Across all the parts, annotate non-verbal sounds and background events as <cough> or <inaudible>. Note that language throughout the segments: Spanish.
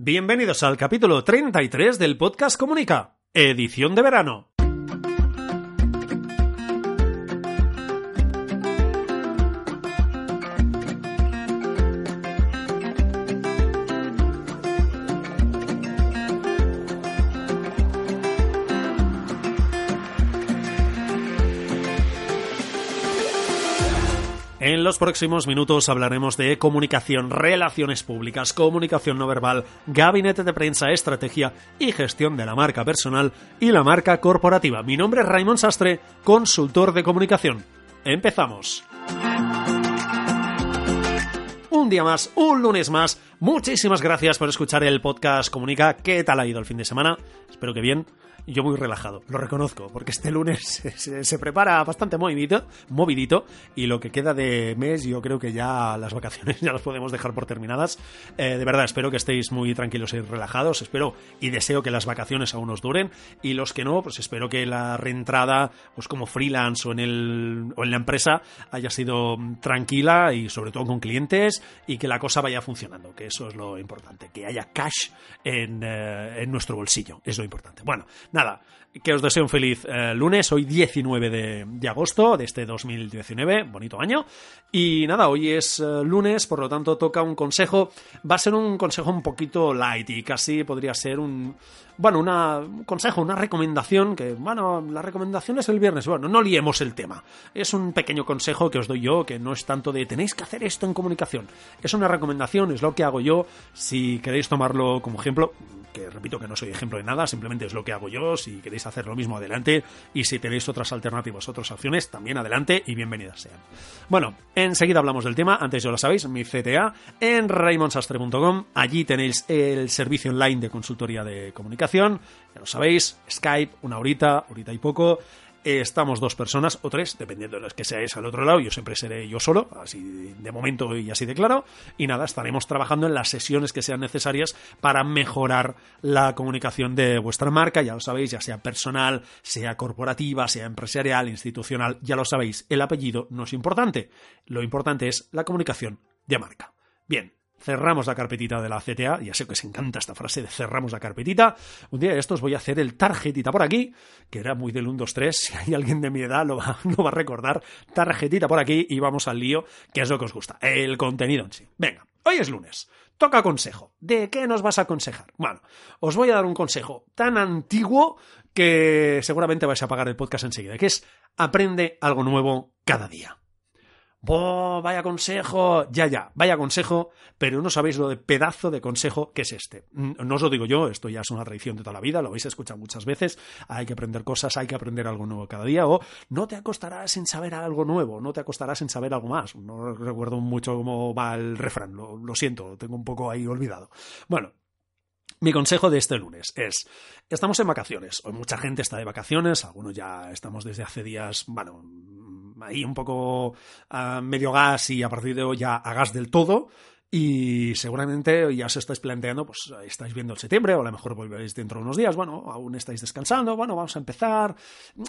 Bienvenidos al capítulo 33 del podcast Comunica, edición de verano. Los próximos minutos hablaremos de comunicación, relaciones públicas, comunicación no verbal, gabinete de prensa, estrategia y gestión de la marca personal y la marca corporativa. Mi nombre es Raymond Sastre, consultor de comunicación. Empezamos. Un día más, un lunes más. Muchísimas gracias por escuchar el podcast Comunica. ¿Qué tal ha ido el fin de semana? Espero que bien yo muy relajado, lo reconozco, porque este lunes <laughs> se, se, prepara bastante movidito, movidito, y lo que queda de mes yo creo que ya las vacaciones <laughs> ya las podemos dejar por terminadas. Eh, de verdad, espero que estéis muy tranquilos y relajados, espero y deseo que las vacaciones aún os duren, y los que no, pues espero que la reentrada, pues como freelance o en, el, o en la empresa, haya sido tranquila y sobre todo con clientes, y que la cosa vaya funcionando, que eso es lo importante, que haya cash en, eh, en nuestro bolsillo, es lo importante. Bueno, nada, que os deseo un feliz eh, lunes, hoy 19 de, de, agosto de este 2019, bonito año. Y nada, hoy es eh, lunes, por lo tanto toca un consejo. Va a ser un consejo un poquito light y casi podría ser un, bueno, una, un consejo, una recomendación, que, bueno, la recomendación es el viernes, bueno, no liemos el tema. Es un pequeño consejo que os doy yo, que no es tanto de tenéis que hacer esto en comunicación. Es una recomendación, es lo que hago yo. Si queréis tomarlo como ejemplo, que repito que no soy ejemplo de nada, simplemente es lo que hago yo. Si queréis hacer lo mismo, adelante. Y si tenéis otras alternativas, otras opciones, también adelante y bienvenidas sean. Bueno, enseguida hablamos del tema. Antes ya lo sabéis, mi CTA en raymondsastre.com. Allí tenéis el servicio online de consultoría de comunicación. Ya lo sabéis, Skype, una horita, horita y poco estamos dos personas o tres, dependiendo de los que seáis al otro lado. Yo siempre seré yo solo, así de momento y así de claro. Y nada, estaremos trabajando en las sesiones que sean necesarias para mejorar la comunicación de vuestra marca. Ya lo sabéis, ya sea personal, sea corporativa, sea empresarial, institucional. Ya lo sabéis, el apellido no es importante. Lo importante es la comunicación de marca. Bien, cerramos la carpetita de la CTA, ya sé que os encanta esta frase de cerramos la carpetita, un día de estos voy a hacer el tarjetita por aquí, que era muy del 1, 2, 3, si hay alguien de mi edad lo va, <laughs> lo va a recordar, tarjetita por aquí y vamos al lío, que es lo que os gusta, el contenido en sí. Venga, hoy es lunes, toca consejo. ¿De qué nos vas a aconsejar? Bueno, os voy a dar un consejo tan antiguo que seguramente vais a apagar el podcast enseguida, que es aprende algo nuevo cada día. ¡Oh, vaya consejo! Ya, ya, vaya consejo, pero no sabéis lo de pedazo de consejo que es este. No os lo digo yo, esto ya es una tradición de toda la vida, lo habéis escuchado muchas veces. Hay que aprender cosas, hay que aprender algo nuevo cada día, o no te acostarás sin saber algo nuevo, no te acostarás sin saber algo más. No recuerdo mucho cómo va el refrán, lo, lo siento, lo tengo un poco ahí olvidado. Bueno, mi consejo de este lunes es, estamos en vacaciones, hoy mucha gente está de vacaciones, algunos ya estamos desde hace días, bueno, ahí un poco a medio gas y a partir de hoy ya a gas del todo. Y seguramente ya os estáis planteando, pues estáis viendo el septiembre, o a lo mejor volveréis dentro de unos días, bueno, aún estáis descansando, bueno, vamos a empezar.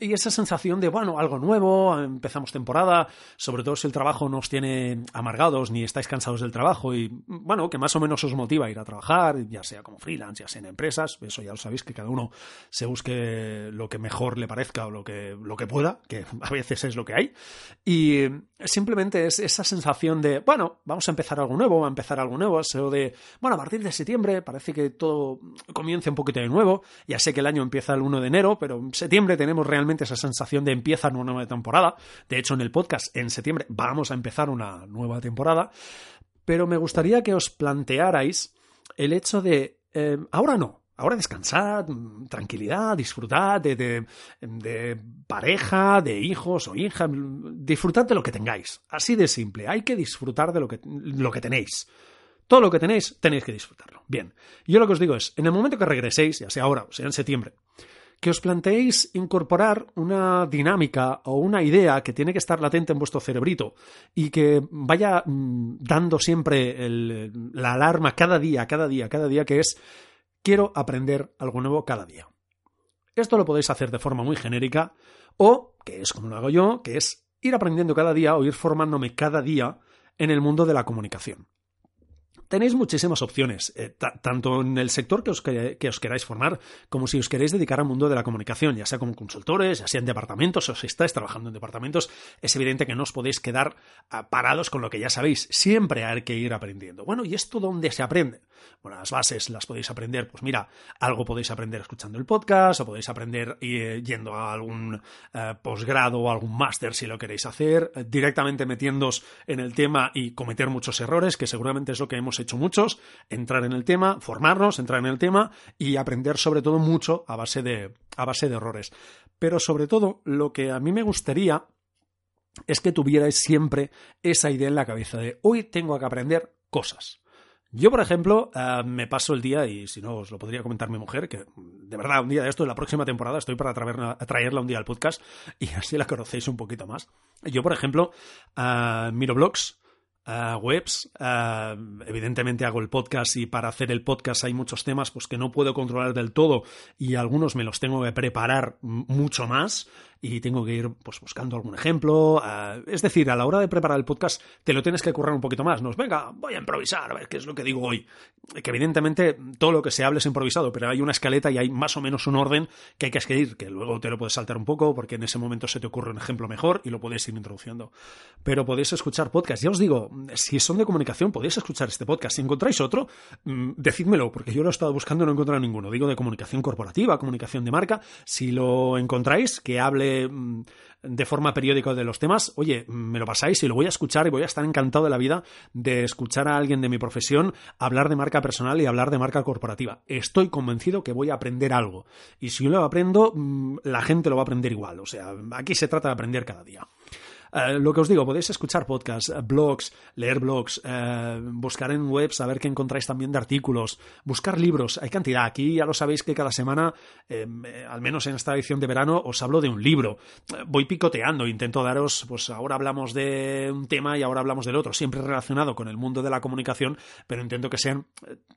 Y esa sensación de, bueno, algo nuevo, empezamos temporada, sobre todo si el trabajo no os tiene amargados ni estáis cansados del trabajo y, bueno, que más o menos os motiva a ir a trabajar, ya sea como freelance, ya sea en empresas, eso ya lo sabéis, que cada uno se busque lo que mejor le parezca o lo que, lo que pueda, que <laughs> a veces es lo que hay. Y simplemente es esa sensación de, bueno, vamos a empezar algo nuevo, a empezar algo nuevo, eso de, bueno, a partir de septiembre parece que todo comienza un poquito de nuevo, ya sé que el año empieza el 1 de enero, pero en septiembre tenemos realmente esa sensación de empieza una nueva temporada, de hecho en el podcast en septiembre vamos a empezar una nueva temporada, pero me gustaría que os plantearais el hecho de, eh, ahora no, Ahora descansad, tranquilidad, disfrutad de, de, pareja, de hijos o hija, disfrutad de lo que tengáis. Así de simple, hay que disfrutar de lo que, lo que tenéis. Todo lo que tenéis, tenéis que disfrutarlo. Bien, yo lo que os digo es, en el momento que regreséis, ya sea ahora o sea en septiembre, que os planteéis incorporar una dinámica o una idea que tiene que estar latente en vuestro cerebrito y que vaya dando siempre la alarma cada día, cada día, cada día, que es quiero aprender algo nuevo cada día. Esto lo podéis hacer de forma muy genérica o, que es como lo hago yo, que es ir aprendiendo cada día o ir formándome cada día en el mundo de la comunicación. Tenéis muchísimas opciones, eh, tanto en el sector que os, que, os, queráis formar, como si os queréis dedicar al mundo de la comunicación, ya sea como consultores, ya sea en departamentos, o si estáis trabajando en departamentos, es evidente que no os podéis quedar ah, parados con lo que ya sabéis. Siempre hay que ir aprendiendo. Bueno, ¿y esto dónde se aprende? Bueno, las bases las podéis aprender, pues mira, algo podéis aprender escuchando el podcast, o podéis aprender eh, yendo a algún eh, posgrado o algún máster si lo queréis hacer, directamente metiéndoos en el tema y cometer muchos errores, que seguramente es lo que hemos hecho muchos, entrar en el tema, formarnos, entrar en el tema y aprender sobre todo mucho a base de, a base de errores. Pero sobre todo, lo que a mí me gustaría es que tuvierais siempre esa idea en la cabeza de hoy tengo que aprender cosas. Yo, por ejemplo, eh, me paso el día, y si no os lo podría comentar mi mujer, que de verdad un día de esto, en la próxima temporada, estoy para traerla, un día al podcast y así la conocéis un poquito más. Yo, por ejemplo, uh, miro blogs, webs. evidentemente hago el podcast y para hacer el podcast hay muchos temas pues, que no puedo controlar del todo y algunos me los tengo que preparar mucho más y tengo que ir pues, buscando algún ejemplo. Es decir, a la hora de preparar el podcast te lo tienes que currar un poquito más. No venga, voy a improvisar, a ver qué es lo que digo hoy. Que evidentemente todo lo que se hable es improvisado, pero hay una escaleta y hay más o menos un orden que hay que seguir, que luego te lo puedes saltar un poco porque en ese momento se te ocurre un ejemplo mejor y lo puedes ir introduciendo. Pero podéis escuchar podcast. Ya os digo, si son de comunicación, podéis escuchar este podcast. Si encontráis otro, mm, decídmelo, porque yo lo he estado buscando y no he encontrado ninguno. Digo de comunicación corporativa, comunicación de marca. Si lo encontráis, que hable Mm, de, forma periódica de los temas, oye, me lo pasáis y lo voy a escuchar y voy a estar encantado de la vida de escuchar a alguien de mi profesión hablar de marca personal y hablar de marca corporativa. Estoy convencido que voy a aprender algo. Y si yo lo aprendo, mm, la gente lo va a aprender igual. O sea, aquí se trata de aprender cada día. Eh, lo que os digo, podéis escuchar podcasts, eh, blogs, leer blogs, eh, buscar en webs a ver qué encontráis también de artículos, buscar libros. Hay cantidad. Aquí ya lo sabéis que cada semana, al menos en esta edición de verano, os hablo de un libro. voy picoteando, intento daros, pues ahora hablamos de un tema y ahora hablamos del otro, siempre relacionado con el mundo de la comunicación, pero intento que sean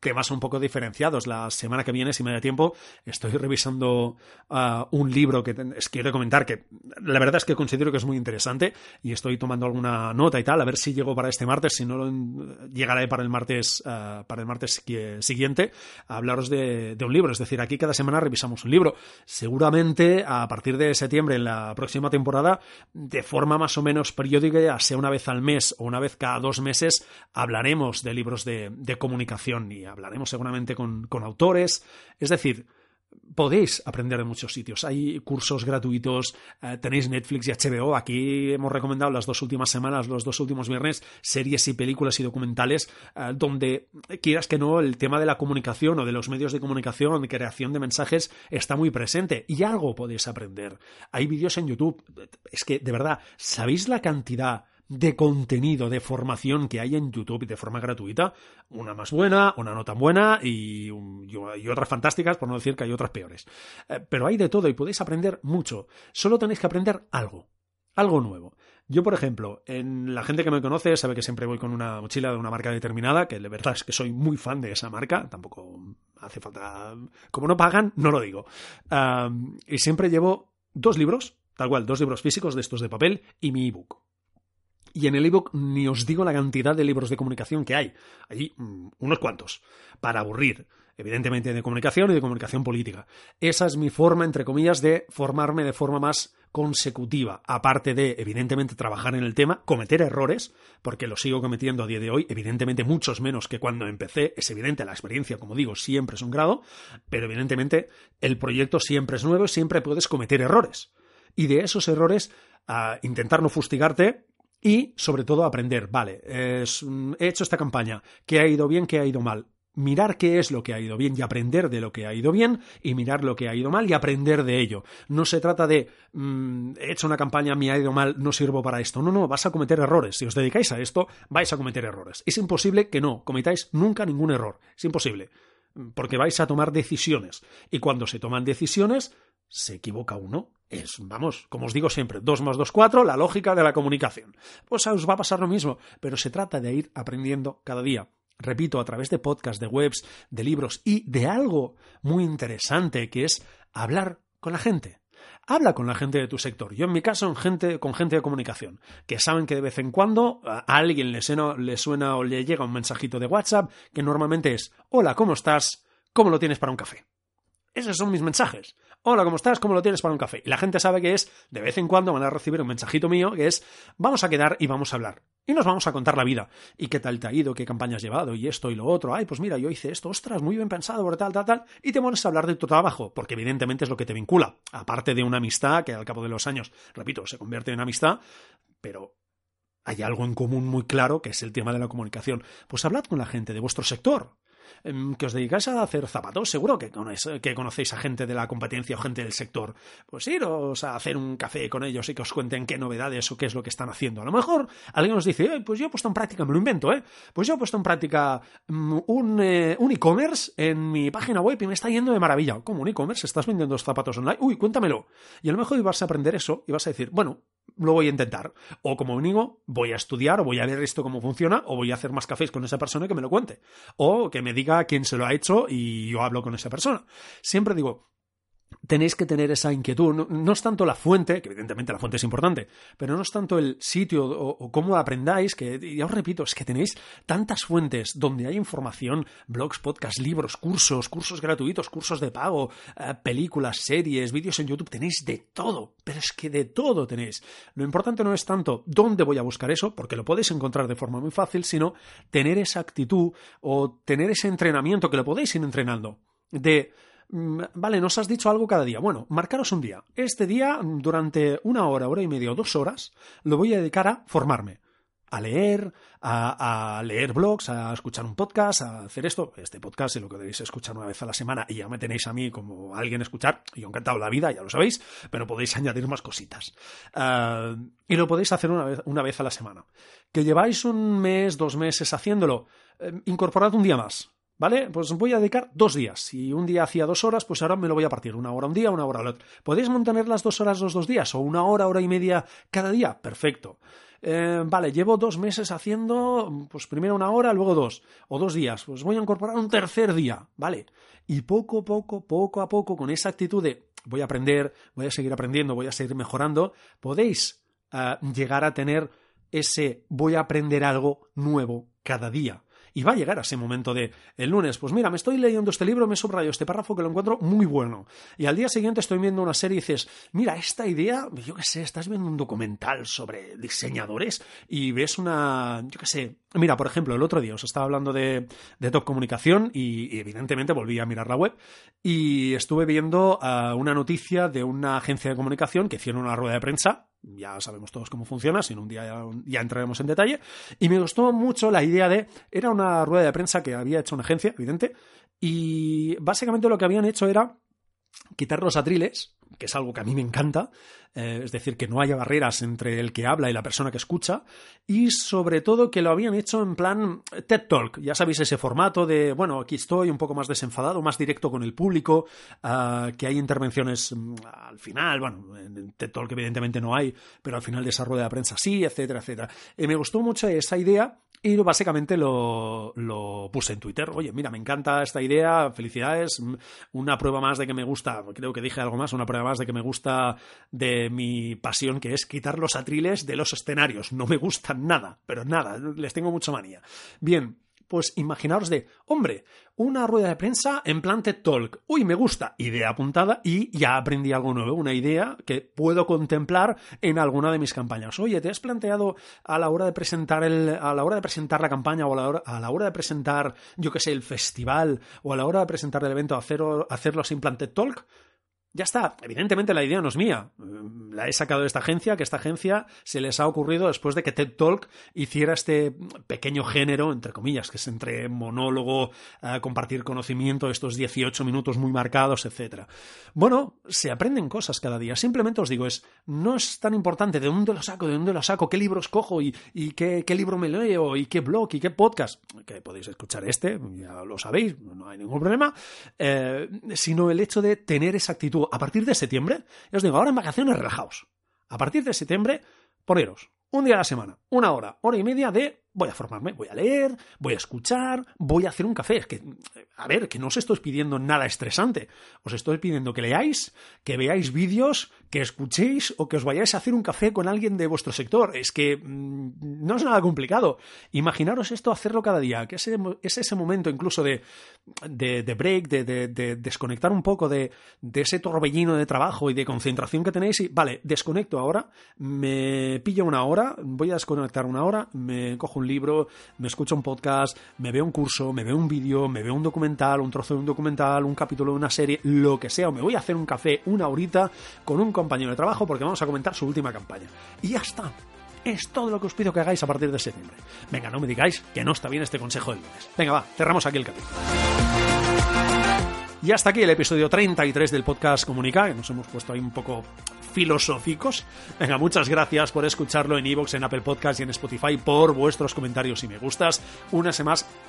temas un poco diferenciados. La semana que viene, si me da tiempo, estoy revisando ah, un libro que os quiero comentar que la verdad es que considero que es muy interesante y estoy tomando alguna nota y tal, a ver si llego para este martes, si no llegaré para el martes, uh, para el martes siguiente a hablaros de, un libro. Es decir, aquí cada semana revisamos un libro. Seguramente a partir de septiembre, en la próxima temporada, de forma más o menos periódica, sea una vez al mes o una vez cada dos meses, hablaremos de libros de, comunicación y hablaremos seguramente con autores. Es decir, podéis aprender de muchos sitios. Hay cursos gratuitos, eh, tenéis Netflix y HBO. Aquí hemos recomendado las dos últimas semanas, los dos últimos viernes, series y películas y documentales eh, donde, quieras que no, el tema de la comunicación o de los medios de comunicación, de creación de mensajes, está muy presente y algo podéis aprender. Hay vídeos en YouTube. Es que, de verdad, ¿sabéis la cantidad de contenido, de formación que hay en YouTube de forma gratuita, una más buena, una no tan buena y, otras fantásticas, por no decir que hay otras peores. Eh, pero hay de todo y podéis aprender mucho. Solo tenéis que aprender algo, algo nuevo. Yo, por ejemplo, en la gente que me conoce sabe que siempre voy con una mochila de una marca determinada, que de verdad es que soy muy fan de esa marca, tampoco hace falta... Como no pagan, no lo digo. y siempre llevo dos libros, tal cual, dos libros físicos de estos de papel y mi ebook. Y en el ebook ni os digo la cantidad de libros de comunicación que hay. Hay mm, unos cuantos, para aburrir. Evidentemente de comunicación y de comunicación política. Esa es mi forma, entre comillas, de formarme de forma más consecutiva, aparte de, evidentemente, trabajar en el tema, cometer errores, porque lo sigo cometiendo a día de hoy, evidentemente muchos menos que cuando empecé, es evidente, la experiencia, como digo, siempre es un grado, pero evidentemente el proyecto siempre es nuevo siempre puedes cometer errores. Y de esos errores, a intentar no fustigarte, y sobre todo aprender, vale, mm, he hecho esta campaña, ¿qué ha ido bien, qué ha ido mal? Mirar qué es lo que ha ido bien y aprender de lo que ha ido bien y mirar lo que ha ido mal y aprender de ello. No se trata de mm, he hecho una campaña, me ha ido mal, no sirvo para esto. No, no, vas a cometer errores. Si os dedicáis a esto, vais a cometer errores. Es imposible que no cometáis nunca ningún error. Es imposible. Porque vais a tomar decisiones. Y cuando se toman decisiones, se equivoca uno. Es, vamos, como os digo siempre, 2 más 2, 4, la lógica de la comunicación. Pues os va a pasar lo mismo, pero se trata de ir aprendiendo cada día. Repito, a través de podcasts, de webs, de libros y de algo muy interesante que es hablar con la gente. habla con la gente de tu sector. Yo en mi caso gente, con gente de comunicación, que saben que de vez en cuando a alguien le suena, le suena o le llega un mensajito de WhatsApp que normalmente es, hola, ¿cómo estás? ¿Cómo lo tienes para un café? Esos son mis mensajes. Hola, ¿cómo estás? ¿Cómo lo tienes para un café? Y la gente sabe que es, de vez en cuando van a recibir un mensajito mío que es, vamos a quedar y vamos a hablar. Y nos vamos a contar la vida. ¿Y qué tal te ha ido? ¿Qué campaña has llevado? Y esto y lo otro. Ay, pues mira, yo hice esto. Ostras, muy bien pensado, por tal, tal, tal. Y te pones a hablar de tu trabajo, porque evidentemente es lo que te vincula. Aparte de una amistad que al cabo de los años, repito, se convierte en amistad, pero hay algo en común muy claro que es el tema de la comunicación. Pues hablad con la gente de vuestro sector. Em, que os dedicáis a hacer zapatos, seguro que, que conocéis a gente de la competencia o gente del sector. Pues iros a hacer un café con ellos y que os cuenten qué novedades o qué es lo que están haciendo. A lo mejor alguien os dice, pues yo he puesto en práctica, me lo invento, ¿eh? Pues yo he puesto en práctica mm, un, eh, un e-commerce en mi página web y me está yendo de maravilla. ¿Cómo un e-commerce? ¿Estás vendiendo zapatos online? Uy, cuéntamelo. Y a lo mejor ibas a aprender eso y vas a decir, bueno, lo voy a intentar. O como mínimo, voy a estudiar o voy a ver esto cómo funciona o voy a hacer más cafés con esa persona que me lo cuente. O que me diga quién se lo ha hecho y yo hablo con esa persona. Siempre digo, tenéis que tener esa inquietud. No, es tanto la fuente, que evidentemente la fuente es importante, pero no es tanto el sitio o, cómo aprendáis, que ya os repito, es que tenéis tantas fuentes donde hay información, blogs, podcasts, libros, cursos, cursos gratuitos, cursos de pago, eh, películas, series, vídeos en YouTube, tenéis de todo, pero es que de todo tenéis. Lo importante no es tanto dónde voy a buscar eso, porque lo podéis encontrar de forma muy fácil, sino tener esa actitud o tener ese entrenamiento que lo podéis ir entrenando de vale, nos has dicho algo cada día. Bueno, marcaros un día. Este día, durante una hora, hora y media o dos horas, lo voy a dedicar a formarme. A leer, a, leer blogs, a escuchar un podcast, a hacer esto. Este podcast es lo que debéis escuchar una vez a la semana y ya me tenéis a mí como alguien a escuchar. Yo encantado la vida, ya lo sabéis, pero podéis <laughs> añadir más cositas. Ah, y lo podéis hacer una vez, una vez a la semana. Que lleváis un mes, dos meses haciéndolo, eh, incorporad un día más ¿Vale? Pues voy a dedicar dos días. Si un día hacía dos horas, pues ahora me lo voy a partir. Una hora un día, una hora al otro. ¿Podéis mantener las dos horas los dos días? ¿O una hora, hora y media cada día? Perfecto. Eh, vale, llevo dos meses haciendo, pues primero una hora, luego dos. O dos días. Pues voy a incorporar un tercer día. ¿Vale? Y poco a poco, poco a poco, con esa actitud de voy a aprender, voy a seguir aprendiendo, voy a seguir mejorando, podéis eh, llegar a tener ese voy a aprender algo nuevo cada día y va a llegar a ese momento de el lunes, pues mira, me estoy leyendo este libro, me he subrayado este párrafo que lo encuentro muy bueno. Y al día siguiente estoy viendo una serie y dices, mira, esta idea, yo qué sé, estás viendo un documental sobre diseñadores y ves una, yo qué sé, mira, por ejemplo, el otro día os estaba hablando de, de Top Comunicación y, evidentemente volví a mirar la web y estuve viendo ah, una noticia de una agencia de comunicación que hicieron una rueda de prensa ya sabemos todos cómo funciona, si un día ya, entraremos en detalle. Y me gustó mucho la idea de, era una rueda de prensa que había hecho una agencia, evidente, y básicamente lo que habían hecho era quitar los atriles, que es algo que a mí me encanta, eh, es decir, que no haya barreras entre el que habla y la persona que escucha, y sobre todo que lo habían hecho en plan TED Talk, ya sabéis ese formato de, bueno, aquí estoy un poco más desenfadado, más directo con el público, ah, que hay intervenciones mm, al final, bueno, en TED Talk evidentemente no hay, pero al final de esa rueda de prensa sí, etcétera, etcétera. Y me gustó mucho esa idea y básicamente lo, lo, puse en Twitter. Oye, mira, me encanta esta idea, felicidades. Una prueba más de que me gusta, creo que dije algo más, una prueba más de que me gusta de mi pasión, que es quitar los atriles de los escenarios. No me gustan nada, pero nada, les tengo mucha manía. Bien, pues imaginaros de, hombre, una rueda de prensa en plan TED Talk. Uy, me gusta. Idea apuntada y ya aprendí algo nuevo, una idea que puedo contemplar en alguna de mis campañas. Oye, ¿te has planteado a la hora de presentar el, a la hora de presentar la campaña o a la hora, a la hora de presentar, yo qué sé, el festival o a la hora de presentar el evento hacerlo, hacerlo sin plan TED Talk? Ya está, evidentemente la idea no es mía. La he sacado de esta agencia, que esta agencia se les ha ocurrido después de que TED Talk hiciera este pequeño género, entre comillas, que es entre monólogo, eh, compartir conocimiento, estos 18 minutos muy marcados, etc. Bueno, se aprenden cosas cada día. Simplemente os digo, es, no es tan importante de dónde lo saco, de dónde lo saco, qué libros cojo y, qué, libro me leo y qué blog y qué podcast, que podéis escuchar este, ya lo sabéis, no hay ningún problema, eh, sino el hecho de tener esa actitud a partir de septiembre, os digo, ahora en vacaciones relajaos. A partir de septiembre, poneros un día a la semana, una hora, hora y media de voy a formarme, voy a leer, voy a escuchar, voy a hacer un café. Es que, a ver, que no os estoy pidiendo nada estresante. Os estoy pidiendo que leáis, que veáis vídeos, que escuchéis o que os vayáis a hacer un café con alguien de vuestro sector. Es que mm, no es nada complicado. Imaginaros esto, hacerlo cada día, que es, ese momento incluso de, de, break, de, desconectar un poco de, de ese torbellino de trabajo y de concentración que tenéis y, vale, desconecto ahora, me pillo una hora, voy a desconectar una hora, me cojo un libro, me escucho un podcast, me veo un curso, me veo un vídeo, me veo un documental, un trozo de un documental, un capítulo de una serie, lo que sea, o me voy a hacer un café una horita con un compañero de trabajo porque vamos a comentar su última campaña. Y ya está. Es todo lo que os pido que hagáis a partir de septiembre. Venga, no me digáis que no está bien este consejo del lunes. Venga, va, cerramos aquí el capítulo. Y hasta aquí el episodio 33 del podcast Comunica, que nos hemos puesto ahí un poco filosóficos. Venga, muchas gracias por escucharlo en Evox, en Apple Podcast y en Spotify, por vuestros comentarios y me gustas. Una,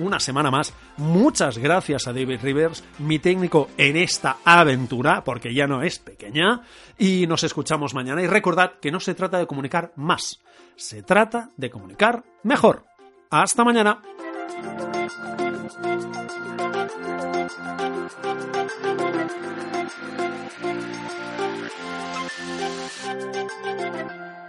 una semana más. Muchas gracias a David Rivers, mi técnico en esta aventura, porque ya no es pequeña. Y nos escuchamos mañana. Y recordad que no se trata de comunicar más, se trata de comunicar mejor. Hasta mañana. Thank you.